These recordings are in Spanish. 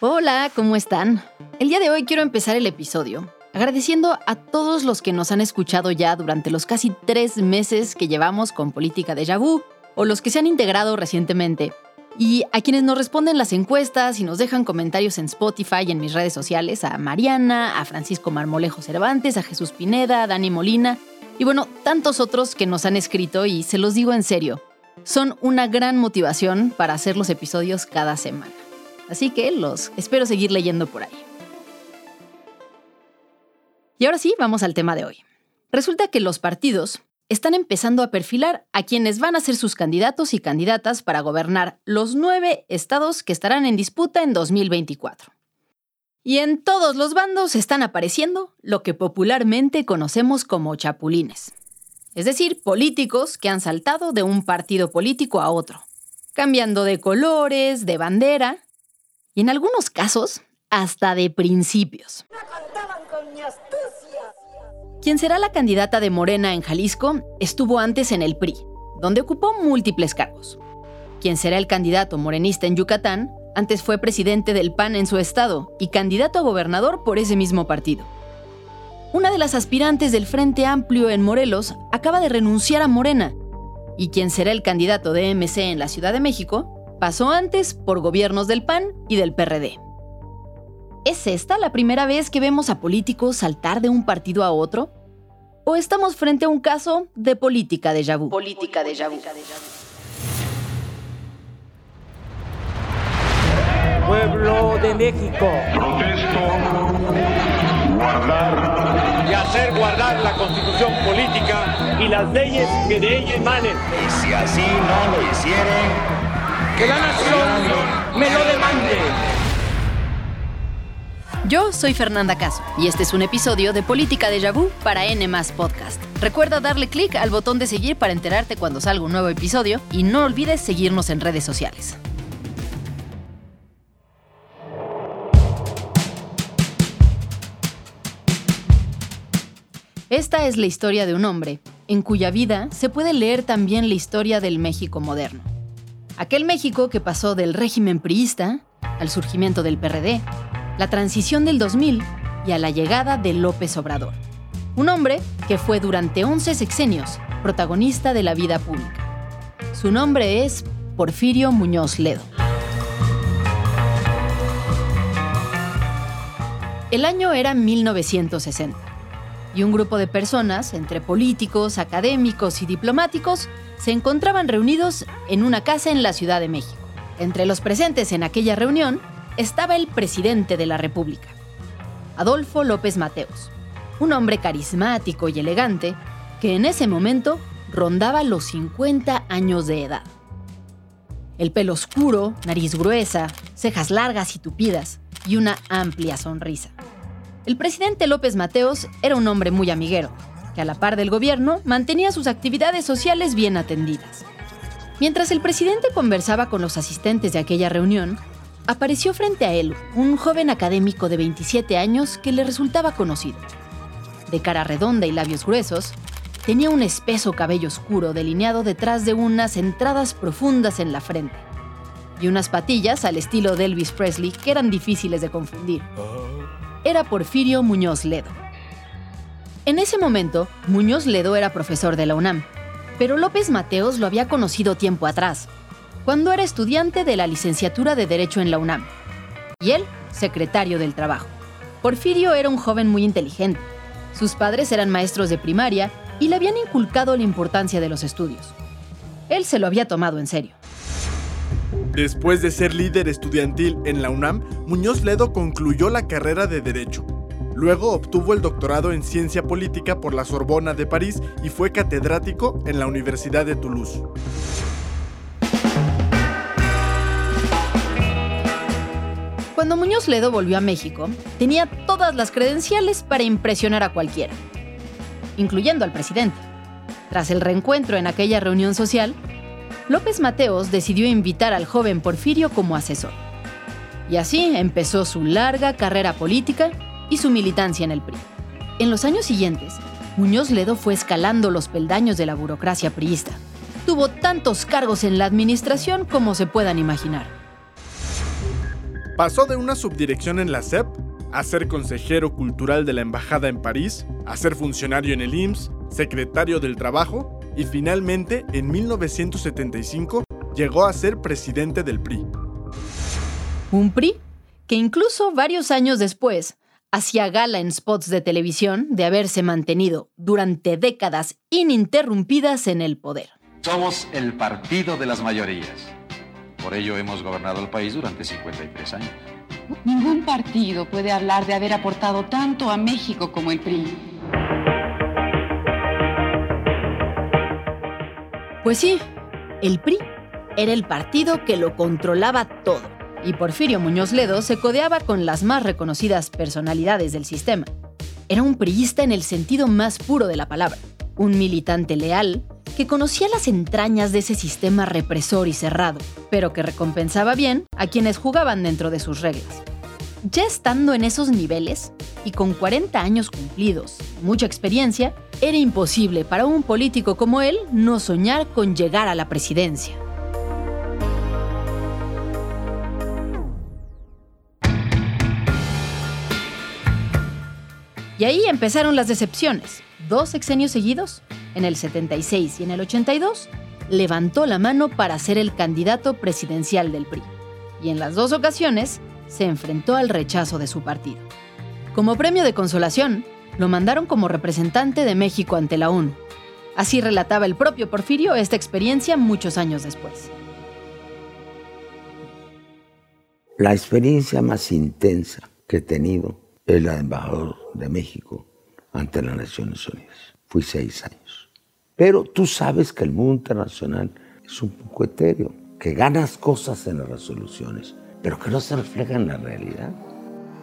Hola, ¿cómo están? El día de hoy quiero empezar el episodio agradeciendo a todos los que nos han escuchado ya durante los casi tres meses que llevamos con Política de Vu o los que se han integrado recientemente. Y a quienes nos responden las encuestas y nos dejan comentarios en Spotify y en mis redes sociales, a Mariana, a Francisco Marmolejo Cervantes, a Jesús Pineda, a Dani Molina y bueno, tantos otros que nos han escrito y se los digo en serio, son una gran motivación para hacer los episodios cada semana. Así que los espero seguir leyendo por ahí. Y ahora sí, vamos al tema de hoy. Resulta que los partidos están empezando a perfilar a quienes van a ser sus candidatos y candidatas para gobernar los nueve estados que estarán en disputa en 2024. Y en todos los bandos están apareciendo lo que popularmente conocemos como chapulines. Es decir, políticos que han saltado de un partido político a otro, cambiando de colores, de bandera y en algunos casos hasta de principios. Quien será la candidata de Morena en Jalisco estuvo antes en el PRI, donde ocupó múltiples cargos. Quien será el candidato morenista en Yucatán antes fue presidente del PAN en su estado y candidato a gobernador por ese mismo partido. Una de las aspirantes del Frente Amplio en Morelos acaba de renunciar a Morena, y quien será el candidato de MC en la Ciudad de México pasó antes por gobiernos del PAN y del PRD. ¿Es esta la primera vez que vemos a políticos saltar de un partido a otro? ¿O estamos frente a un caso de política de vu? Política de vu. Pueblo de México. Protesto guardar y hacer guardar la constitución política y las leyes que de ella emanen. Y si así no lo hicieren, que la nación me lo demande. Yo soy Fernanda Caso y este es un episodio de Política de Vu para N Podcast. Recuerda darle clic al botón de seguir para enterarte cuando salga un nuevo episodio y no olvides seguirnos en redes sociales. Esta es la historia de un hombre, en cuya vida se puede leer también la historia del México moderno. Aquel México que pasó del régimen priista al surgimiento del PRD, la transición del 2000 y a la llegada de López Obrador. Un hombre que fue durante 11 sexenios protagonista de la vida pública. Su nombre es Porfirio Muñoz Ledo. El año era 1960 y un grupo de personas, entre políticos, académicos y diplomáticos, se encontraban reunidos en una casa en la Ciudad de México. Entre los presentes en aquella reunión estaba el presidente de la República, Adolfo López Mateos, un hombre carismático y elegante que en ese momento rondaba los 50 años de edad. El pelo oscuro, nariz gruesa, cejas largas y tupidas y una amplia sonrisa. El presidente López Mateos era un hombre muy amiguero, que a la par del gobierno mantenía sus actividades sociales bien atendidas. Mientras el presidente conversaba con los asistentes de aquella reunión, apareció frente a él un joven académico de 27 años que le resultaba conocido. De cara redonda y labios gruesos, tenía un espeso cabello oscuro delineado detrás de unas entradas profundas en la frente y unas patillas al estilo de Elvis Presley que eran difíciles de confundir. Era Porfirio Muñoz Ledo. En ese momento, Muñoz Ledo era profesor de la UNAM, pero López Mateos lo había conocido tiempo atrás, cuando era estudiante de la licenciatura de Derecho en la UNAM, y él, secretario del Trabajo. Porfirio era un joven muy inteligente. Sus padres eran maestros de primaria y le habían inculcado la importancia de los estudios. Él se lo había tomado en serio. Después de ser líder estudiantil en la UNAM, Muñoz Ledo concluyó la carrera de Derecho. Luego obtuvo el doctorado en Ciencia Política por la Sorbona de París y fue catedrático en la Universidad de Toulouse. Cuando Muñoz Ledo volvió a México, tenía todas las credenciales para impresionar a cualquiera, incluyendo al presidente. Tras el reencuentro en aquella reunión social, López Mateos decidió invitar al joven Porfirio como asesor. Y así empezó su larga carrera política y su militancia en el PRI. En los años siguientes, Muñoz Ledo fue escalando los peldaños de la burocracia priista. Tuvo tantos cargos en la administración como se puedan imaginar. Pasó de una subdirección en la SEP a ser consejero cultural de la Embajada en París, a ser funcionario en el IMSS, secretario del Trabajo y finalmente en 1975 llegó a ser presidente del PRI. Un PRI que incluso varios años después hacía gala en spots de televisión de haberse mantenido durante décadas ininterrumpidas en el poder. Somos el partido de las mayorías. Por ello hemos gobernado el país durante 53 años. Ningún partido puede hablar de haber aportado tanto a México como el PRI. Pues sí, el PRI era el partido que lo controlaba todo, y Porfirio Muñoz Ledo se codeaba con las más reconocidas personalidades del sistema. Era un priista en el sentido más puro de la palabra, un militante leal que conocía las entrañas de ese sistema represor y cerrado, pero que recompensaba bien a quienes jugaban dentro de sus reglas. Ya estando en esos niveles, y con 40 años cumplidos, mucha experiencia, era imposible para un político como él no soñar con llegar a la presidencia. Y ahí empezaron las decepciones. Dos sexenios seguidos, en el 76 y en el 82, levantó la mano para ser el candidato presidencial del PRI. Y en las dos ocasiones se enfrentó al rechazo de su partido. Como premio de consolación, lo mandaron como representante de México ante la ONU. Así relataba el propio Porfirio esta experiencia muchos años después. La experiencia más intensa que he tenido de embajador de México ante las Naciones Unidas. Fui seis años. Pero tú sabes que el mundo internacional es un poco etéreo, que ganas cosas en las resoluciones, pero que no se reflejan en la realidad.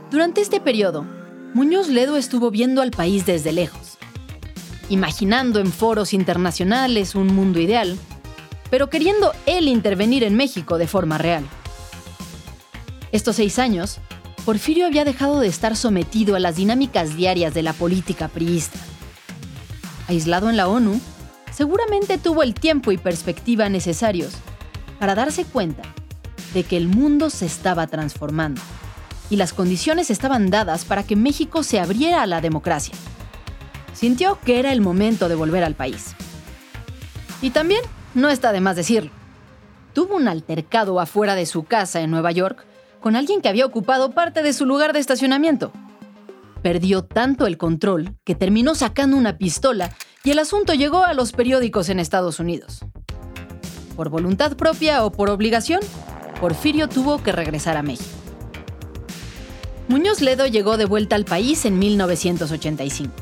Durante este periodo, Muñoz Ledo estuvo viendo al país desde lejos, imaginando en foros internacionales un mundo ideal, pero queriendo él intervenir en México de forma real. Estos seis años, Porfirio había dejado de estar sometido a las dinámicas diarias de la política priista. Aislado en la ONU, seguramente tuvo el tiempo y perspectiva necesarios para darse cuenta de que el mundo se estaba transformando y las condiciones estaban dadas para que México se abriera a la democracia. Sintió que era el momento de volver al país. Y también, no está de más decirlo, tuvo un altercado afuera de su casa en Nueva York con alguien que había ocupado parte de su lugar de estacionamiento. Perdió tanto el control que terminó sacando una pistola y el asunto llegó a los periódicos en Estados Unidos. Por voluntad propia o por obligación, Porfirio tuvo que regresar a México. Muñoz Ledo llegó de vuelta al país en 1985.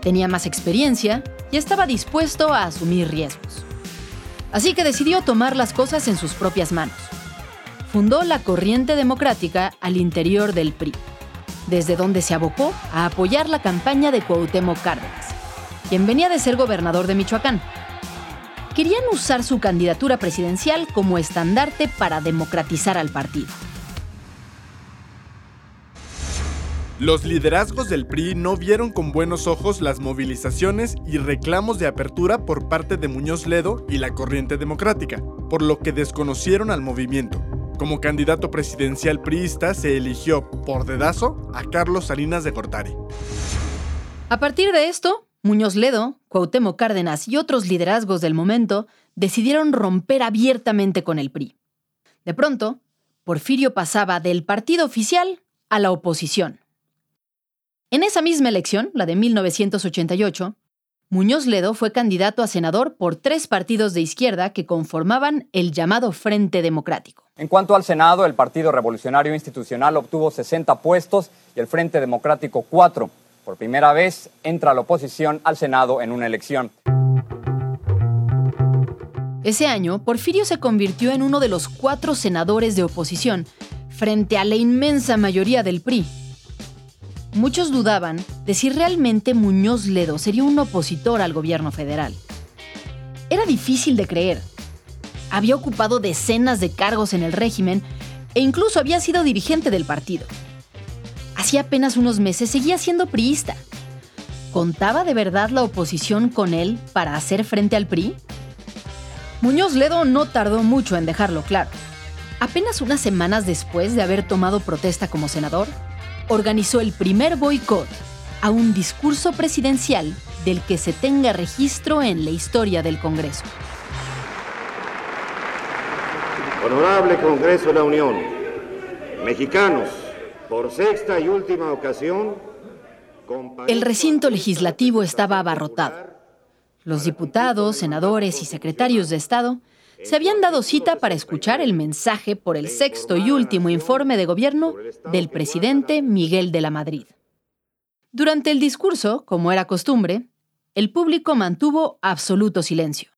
Tenía más experiencia y estaba dispuesto a asumir riesgos. Así que decidió tomar las cosas en sus propias manos. Fundó la Corriente Democrática al interior del PRI, desde donde se abocó a apoyar la campaña de Cuauhtémoc Cárdenas, quien venía de ser gobernador de Michoacán. Querían usar su candidatura presidencial como estandarte para democratizar al partido. Los liderazgos del PRI no vieron con buenos ojos las movilizaciones y reclamos de apertura por parte de Muñoz Ledo y la Corriente Democrática, por lo que desconocieron al movimiento. Como candidato presidencial priista se eligió por dedazo a Carlos Salinas de Gortari. A partir de esto, Muñoz Ledo, Cuauhtémoc Cárdenas y otros liderazgos del momento decidieron romper abiertamente con el PRI. De pronto, Porfirio pasaba del partido oficial a la oposición. En esa misma elección, la de 1988, Muñoz Ledo fue candidato a senador por tres partidos de izquierda que conformaban el llamado Frente Democrático. En cuanto al Senado, el Partido Revolucionario Institucional obtuvo 60 puestos y el Frente Democrático 4. Por primera vez entra la oposición al Senado en una elección. Ese año, Porfirio se convirtió en uno de los cuatro senadores de oposición frente a la inmensa mayoría del PRI, muchos dudaban de si realmente Muñoz Ledo sería un opositor al gobierno federal. Era difícil de creer. Había ocupado decenas de cargos en el régimen e incluso había sido dirigente del partido. Hacía apenas unos meses seguía siendo priista. ¿Contaba de verdad la oposición con él para hacer frente al PRI? Muñoz Ledo no tardó mucho en dejarlo claro. Apenas unas semanas después de haber tomado protesta como senador, organizó el primer boicot a un discurso presidencial del que se tenga registro en la historia del Congreso. Honorable Congreso de la Unión, mexicanos, por sexta y última ocasión, el recinto legislativo estaba abarrotado. Los diputados, senadores y secretarios de Estado se habían dado cita para escuchar el mensaje por el sexto y último informe de gobierno del presidente Miguel de la Madrid. Durante el discurso, como era costumbre, el público mantuvo absoluto silencio,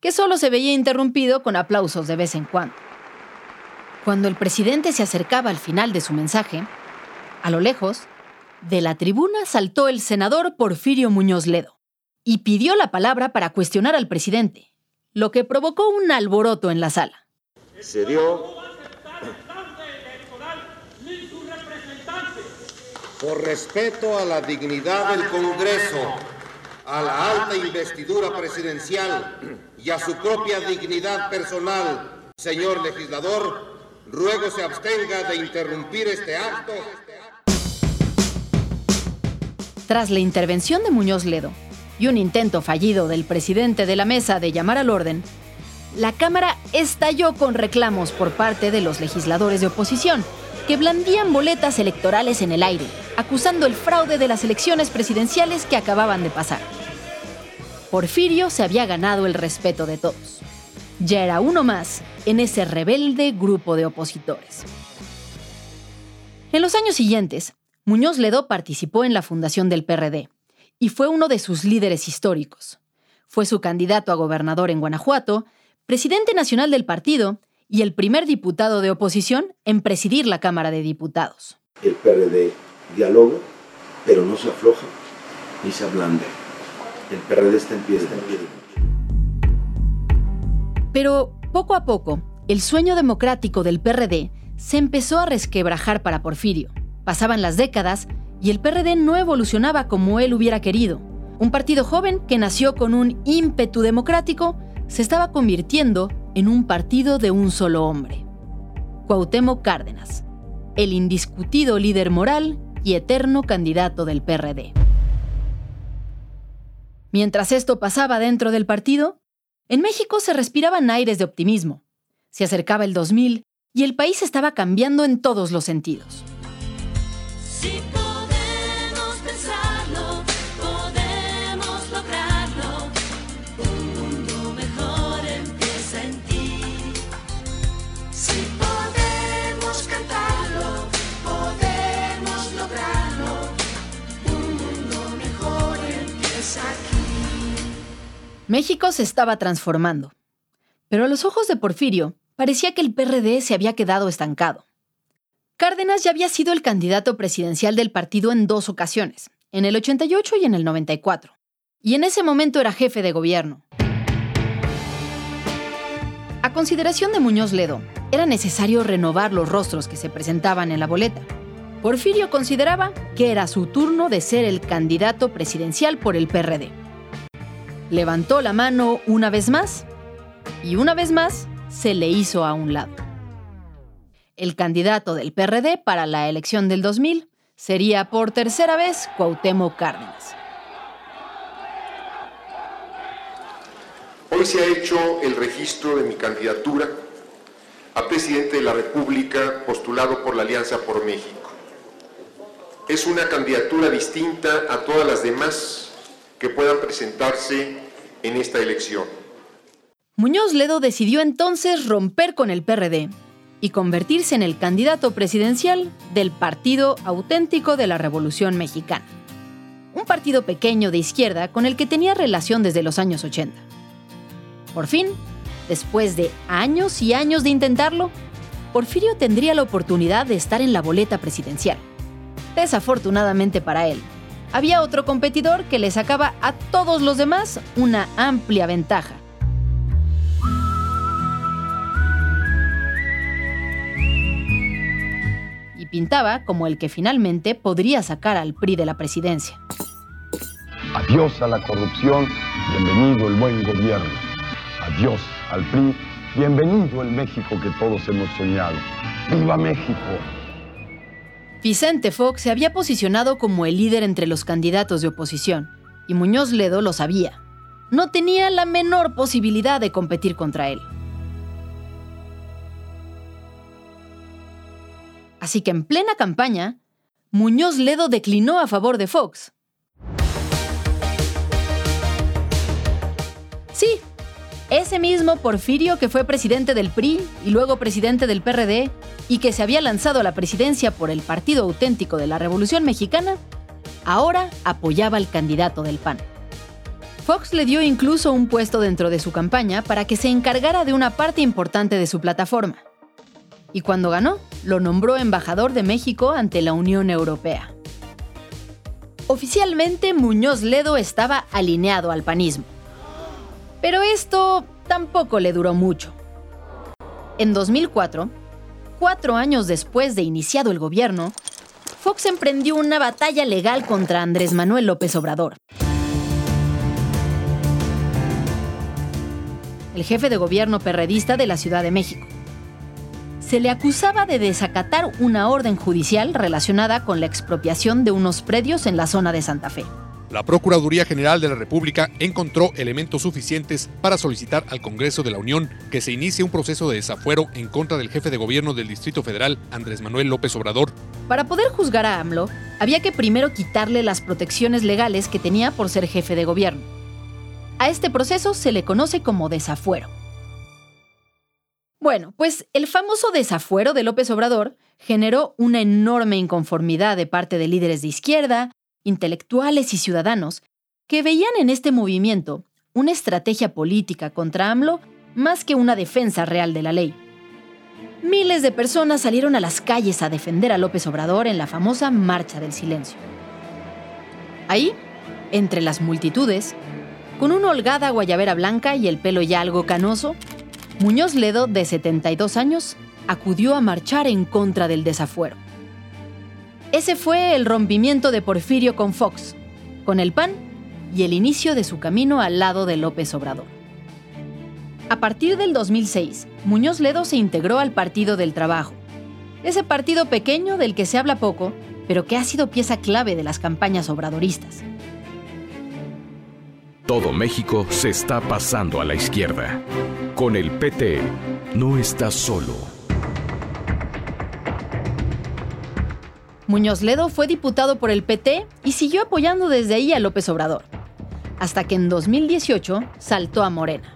que solo se veía interrumpido con aplausos de vez en cuando. Cuando el presidente se acercaba al final de su mensaje, a lo lejos, de la tribuna saltó el senador Porfirio Muñoz Ledo y pidió la palabra para cuestionar al presidente, lo que provocó un alboroto en la sala. Se dio por respeto a la dignidad del Congreso, a la alta investidura presidencial y a su propia dignidad personal, señor legislador, ruego se abstenga de interrumpir este acto. Tras la intervención de Muñoz Ledo y un intento fallido del presidente de la mesa de llamar al orden, la Cámara estalló con reclamos por parte de los legisladores de oposición, que blandían boletas electorales en el aire, acusando el fraude de las elecciones presidenciales que acababan de pasar. Porfirio se había ganado el respeto de todos. Ya era uno más en ese rebelde grupo de opositores. En los años siguientes, Muñoz Ledo participó en la fundación del PRD y fue uno de sus líderes históricos. Fue su candidato a gobernador en Guanajuato, presidente nacional del partido y el primer diputado de oposición en presidir la Cámara de Diputados. El PRD dialoga, pero no se afloja ni se ablanda. El PRD está en pie, está en pie. Pero poco a poco, el sueño democrático del PRD se empezó a resquebrajar para Porfirio. Pasaban las décadas y el PRD no evolucionaba como él hubiera querido. Un partido joven que nació con un ímpetu democrático se estaba convirtiendo en un partido de un solo hombre. Cuauhtémoc Cárdenas, el indiscutido líder moral y eterno candidato del PRD. Mientras esto pasaba dentro del partido, en México se respiraban aires de optimismo. Se acercaba el 2000 y el país estaba cambiando en todos los sentidos. México se estaba transformando. Pero a los ojos de Porfirio, parecía que el PRD se había quedado estancado. Cárdenas ya había sido el candidato presidencial del partido en dos ocasiones, en el 88 y en el 94, y en ese momento era jefe de gobierno. A consideración de Muñoz Ledo, era necesario renovar los rostros que se presentaban en la boleta. Porfirio consideraba que era su turno de ser el candidato presidencial por el PRD levantó la mano una vez más y una vez más se le hizo a un lado. El candidato del PRD para la elección del 2000 sería por tercera vez Cuauhtémoc Cárdenas. Hoy se ha hecho el registro de mi candidatura a presidente de la República postulado por la Alianza por México. Es una candidatura distinta a todas las demás que puedan presentarse en esta elección. Muñoz Ledo decidió entonces romper con el PRD y convertirse en el candidato presidencial del Partido Auténtico de la Revolución Mexicana, un partido pequeño de izquierda con el que tenía relación desde los años 80. Por fin, después de años y años de intentarlo, Porfirio tendría la oportunidad de estar en la boleta presidencial. Desafortunadamente para él, había otro competidor que le sacaba a todos los demás una amplia ventaja. Y pintaba como el que finalmente podría sacar al PRI de la presidencia. Adiós a la corrupción, bienvenido el buen gobierno. Adiós al PRI, Bienvenido el México que todos hemos soñado. ¡Viva México! Vicente Fox se había posicionado como el líder entre los candidatos de oposición, y Muñoz Ledo lo sabía. No tenía la menor posibilidad de competir contra él. Así que en plena campaña, Muñoz Ledo declinó a favor de Fox. Ese mismo Porfirio que fue presidente del PRI y luego presidente del PRD y que se había lanzado a la presidencia por el Partido Auténtico de la Revolución Mexicana, ahora apoyaba al candidato del PAN. Fox le dio incluso un puesto dentro de su campaña para que se encargara de una parte importante de su plataforma y cuando ganó, lo nombró embajador de México ante la Unión Europea. Oficialmente, Muñoz Ledo estaba alineado al panismo. Pero esto tampoco le duró mucho. En 2004, cuatro años después de iniciado el gobierno, Fox emprendió una batalla legal contra Andrés Manuel López Obrador. El jefe de gobierno perredista de la Ciudad de México se le acusaba de desacatar una orden judicial relacionada con la expropiación de unos predios en la zona de Santa Fe. La Procuraduría General de la República encontró elementos suficientes para solicitar al Congreso de la Unión que se inicie un proceso de desafuero en contra del jefe de gobierno del Distrito Federal, Andrés Manuel López Obrador. Para poder juzgar a AMLO, había que primero quitarle las protecciones legales que tenía por ser jefe de gobierno. A este proceso se le conoce como desafuero. Bueno, pues el famoso desafuero de López Obrador generó una enorme inconformidad de parte de líderes de izquierda, intelectuales y ciudadanos, que veían en este movimiento una estrategia política contra AMLO más que una defensa real de la ley. Miles de personas salieron a las calles a defender a López Obrador en la famosa Marcha del Silencio. Ahí, entre las multitudes, con una holgada guayabera blanca y el pelo ya algo canoso, Muñoz Ledo, de 72 años, acudió a marchar en contra del desafuero. Ese fue el rompimiento de Porfirio con Fox, con el PAN y el inicio de su camino al lado de López Obrador. A partir del 2006, Muñoz Ledo se integró al Partido del Trabajo, ese partido pequeño del que se habla poco, pero que ha sido pieza clave de las campañas obradoristas. Todo México se está pasando a la izquierda. Con el PT, no estás solo. Muñoz Ledo fue diputado por el PT y siguió apoyando desde ahí a López Obrador, hasta que en 2018 saltó a Morena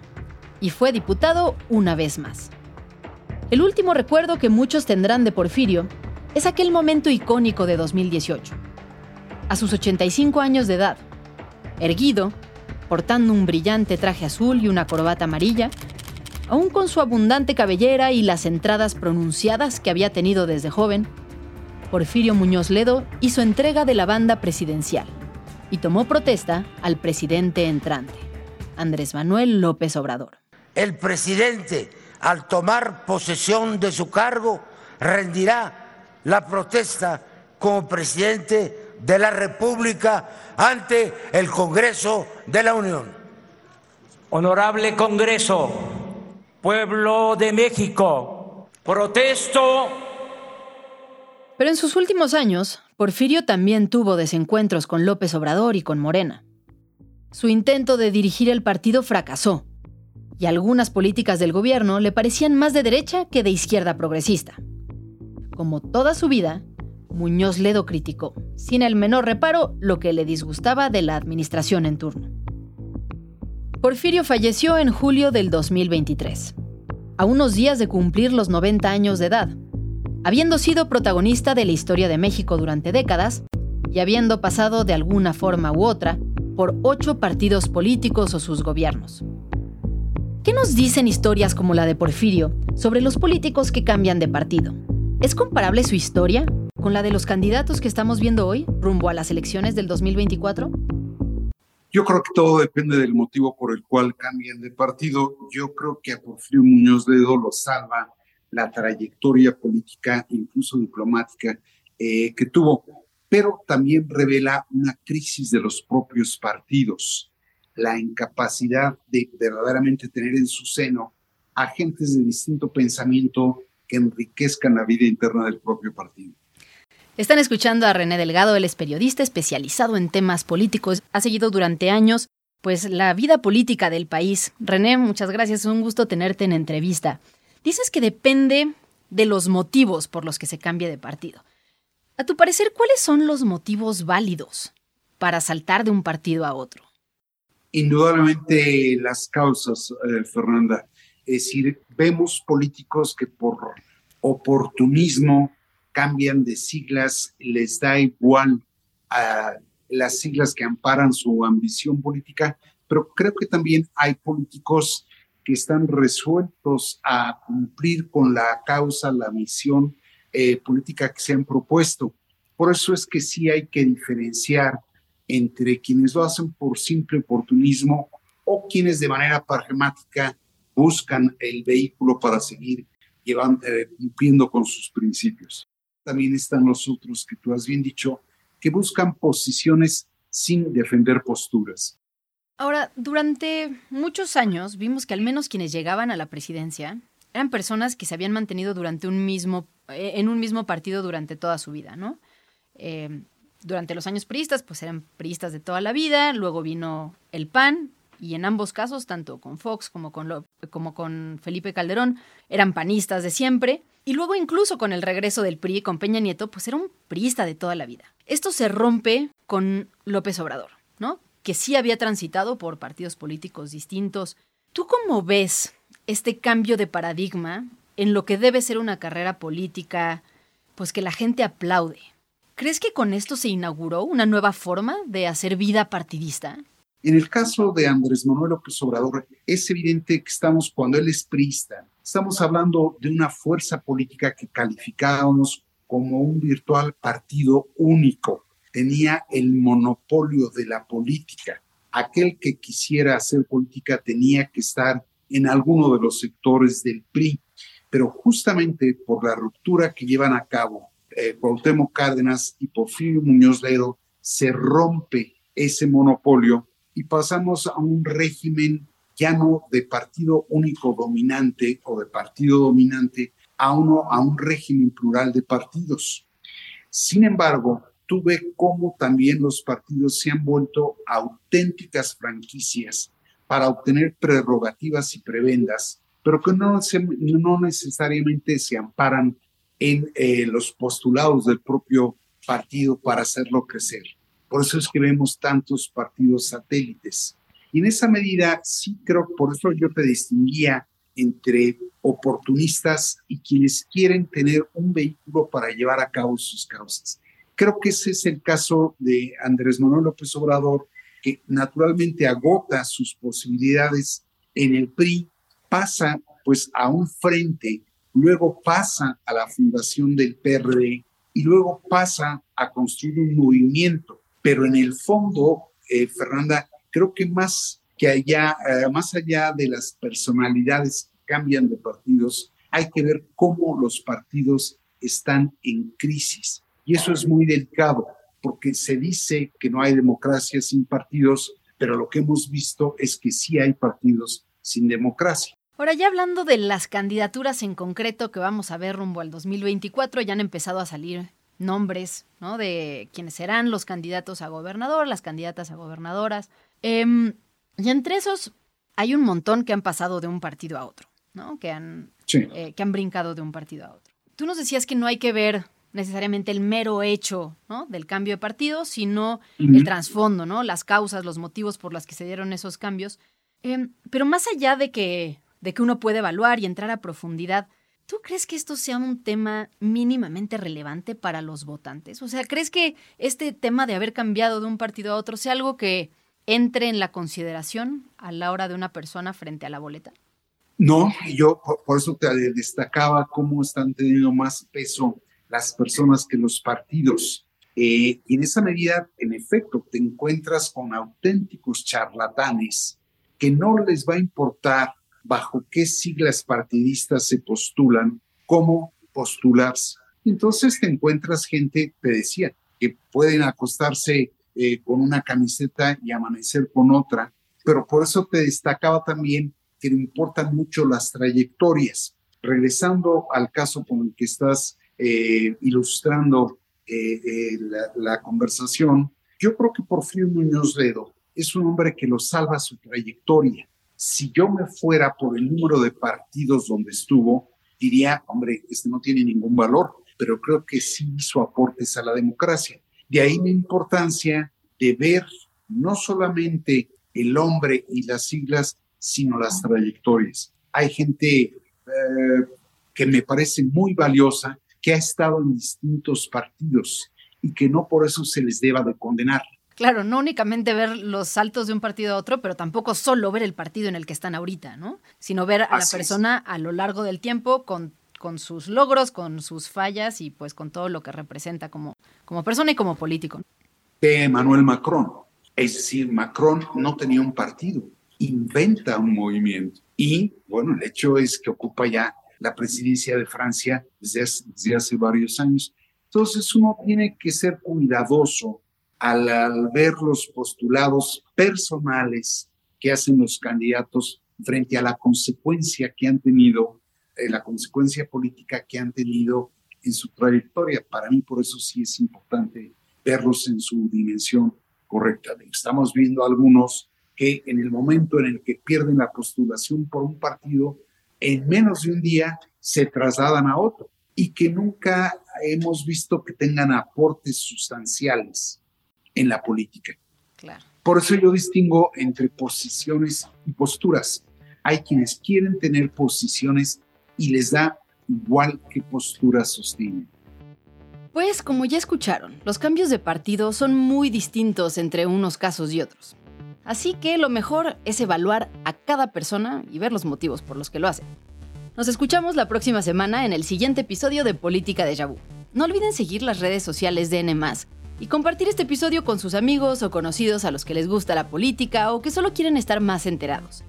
y fue diputado una vez más. El último recuerdo que muchos tendrán de Porfirio es aquel momento icónico de 2018. A sus 85 años de edad, erguido, portando un brillante traje azul y una corbata amarilla, aún con su abundante cabellera y las entradas pronunciadas que había tenido desde joven, Porfirio Muñoz Ledo hizo entrega de la banda presidencial y tomó protesta al presidente entrante, Andrés Manuel López Obrador. El presidente, al tomar posesión de su cargo, rendirá la protesta como presidente de la República ante el Congreso de la Unión. Honorable Congreso, pueblo de México, protesto. Pero en sus últimos años, Porfirio también tuvo desencuentros con López Obrador y con Morena. Su intento de dirigir el partido fracasó, y algunas políticas del gobierno le parecían más de derecha que de izquierda progresista. Como toda su vida, Muñoz Ledo criticó, sin el menor reparo, lo que le disgustaba de la administración en turno. Porfirio falleció en julio del 2023, a unos días de cumplir los 90 años de edad, habiendo sido protagonista de la historia de México durante décadas y habiendo pasado de alguna forma u otra por ocho partidos políticos o sus gobiernos. ¿Qué nos dicen historias como la de Porfirio sobre los políticos que cambian de partido? ¿Es comparable su historia con la de los candidatos que estamos viendo hoy rumbo a las elecciones del 2024? Yo creo que todo depende del motivo por el cual cambian de partido. Yo creo que a Porfirio Muñoz Ledo lo salva la trayectoria política, incluso diplomática, eh, que tuvo, pero también revela una crisis de los propios partidos, la incapacidad de verdaderamente tener en su seno agentes de distinto pensamiento que enriquezcan la vida interna del propio partido. Están escuchando a René Delgado, él es periodista especializado en temas políticos, ha seguido durante años pues la vida política del país. René, muchas gracias, es un gusto tenerte en entrevista. Dices que depende de los motivos por los que se cambie de partido. A tu parecer, ¿cuáles son los motivos válidos para saltar de un partido a otro? Indudablemente las causas, eh, Fernanda. Es decir, vemos políticos que por oportunismo cambian de siglas, les da igual a las siglas que amparan su ambición política, pero creo que también hay políticos que están resueltos a cumplir con la causa, la misión eh, política que se han propuesto. Por eso es que sí hay que diferenciar entre quienes lo hacen por simple oportunismo o quienes de manera pragmática buscan el vehículo para seguir llevando, eh, cumpliendo con sus principios. También están los otros que tú has bien dicho, que buscan posiciones sin defender posturas. Ahora, durante muchos años vimos que al menos quienes llegaban a la presidencia eran personas que se habían mantenido durante un mismo, eh, en un mismo partido durante toda su vida, ¿no? Eh, durante los años priistas, pues eran priistas de toda la vida, luego vino el PAN, y en ambos casos, tanto con Fox como con, como con Felipe Calderón, eran panistas de siempre, y luego incluso con el regreso del PRI con Peña Nieto, pues era un priista de toda la vida. Esto se rompe con López Obrador, ¿no? Que sí había transitado por partidos políticos distintos. ¿Tú cómo ves este cambio de paradigma en lo que debe ser una carrera política, pues que la gente aplaude? ¿Crees que con esto se inauguró una nueva forma de hacer vida partidista? En el caso de Andrés Manuel López Obrador, es evidente que estamos, cuando él es priista, estamos hablando de una fuerza política que calificábamos como un virtual partido único. Tenía el monopolio de la política. Aquel que quisiera hacer política tenía que estar en alguno de los sectores del PRI. Pero justamente por la ruptura que llevan a cabo eh, Cárdenas y Porfirio Muñoz Ledo, se rompe ese monopolio y pasamos a un régimen ya no de partido único dominante o de partido dominante, a, uno, a un régimen plural de partidos. Sin embargo, tú cómo también los partidos se han vuelto auténticas franquicias para obtener prerrogativas y prebendas, pero que no, no necesariamente se amparan en eh, los postulados del propio partido para hacerlo crecer. Por eso es que vemos tantos partidos satélites. Y en esa medida sí creo, por eso yo te distinguía entre oportunistas y quienes quieren tener un vehículo para llevar a cabo sus causas. Creo que ese es el caso de Andrés Manuel López Obrador, que naturalmente agota sus posibilidades en el PRI, pasa pues a un frente, luego pasa a la fundación del PRD y luego pasa a construir un movimiento. Pero en el fondo, eh, Fernanda, creo que más que allá, eh, más allá de las personalidades que cambian de partidos, hay que ver cómo los partidos están en crisis. Y eso es muy delicado, porque se dice que no hay democracia sin partidos, pero lo que hemos visto es que sí hay partidos sin democracia. Ahora, ya hablando de las candidaturas en concreto que vamos a ver rumbo al 2024, ya han empezado a salir nombres, ¿no? De quiénes serán los candidatos a gobernador, las candidatas a gobernadoras. Em, y entre esos hay un montón que han pasado de un partido a otro, ¿no? Que han, eh, que han brincado de un partido a otro. Tú nos decías que no hay que ver necesariamente el mero hecho ¿no? del cambio de partido, sino el trasfondo, ¿no? Las causas, los motivos por los que se dieron esos cambios. Em, pero más allá de que, de que uno puede evaluar y entrar a profundidad, ¿Tú crees que esto sea un tema mínimamente relevante para los votantes? O sea, ¿crees que este tema de haber cambiado de un partido a otro sea algo que entre en la consideración a la hora de una persona frente a la boleta? No, yo por, eso te destacaba cómo están teniendo más peso las personas que los partidos. Eh, y en esa medida, en efecto, te encuentras con auténticos charlatanes que no les va a importar bajo qué siglas partidistas se postulan, cómo postularse. Entonces te encuentras gente, te decía, que pueden acostarse eh, con una camiseta y amanecer con otra, pero por eso te destacaba también que le importan mucho las trayectorias. Regresando al caso con el que estás eh, ilustrando eh, eh, la, conversación, yo creo que Porfirio Muñoz Ledo es un hombre que lo salva su trayectoria. Si yo me fuera por el número de partidos donde estuvo, diría, hombre, este no tiene ningún valor, pero creo que sí hizo aportes a la democracia. De ahí la importancia de ver no solamente el hombre y las siglas, sino las trayectorias. Hay gente eh, que me parece muy valiosa, que ha estado en distintos partidos y que no por eso se les deba de condenar. Claro, no únicamente ver los saltos de un partido a otro, pero tampoco solo ver el partido en el que están ahorita, ¿no? Sino ver a la persona a lo largo del tiempo con, con sus logros, con sus fallas y pues con todo lo que representa como, como persona y como político. De Emmanuel Macron. Es decir, Macron no tenía un partido, inventa un movimiento. Y bueno, el hecho es que ocupa ya la presidencia de Francia desde hace, varios años. Entonces uno tiene que ser cuidadoso al, ver los postulados personales que hacen los candidatos frente a la consecuencia que han tenido, eh, la consecuencia política que han tenido en su trayectoria. Para mí, por eso sí es importante verlos en su dimensión correcta. Estamos viendo algunos que en el momento en el que pierden la postulación por un partido, en menos de un día se trasladan a otro y que nunca hemos visto que tengan aportes sustanciales en la política. Claro. Por eso yo distingo entre posiciones y posturas. Hay quienes quieren tener posiciones y les da igual qué posturas sostienen. Pues como ya escucharon, los cambios de partido son muy distintos entre unos casos y otros. Así que lo mejor es evaluar a cada persona y ver los motivos por los que lo hacen. Nos escuchamos la próxima semana en el siguiente episodio de Política de Yabú. No olviden seguir las redes sociales de N+, y compartir este episodio con sus amigos o conocidos a los que les gusta la política o que solo quieren estar más enterados.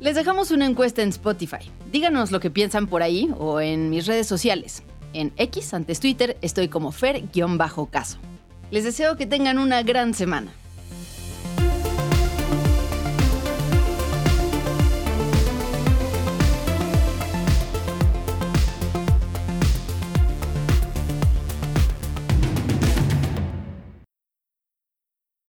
Les dejamos una encuesta en Spotify. Díganos lo que piensan por ahí o en mis redes sociales. En X, antes Twitter, estoy como Fer-caso. Les deseo que tengan una gran semana.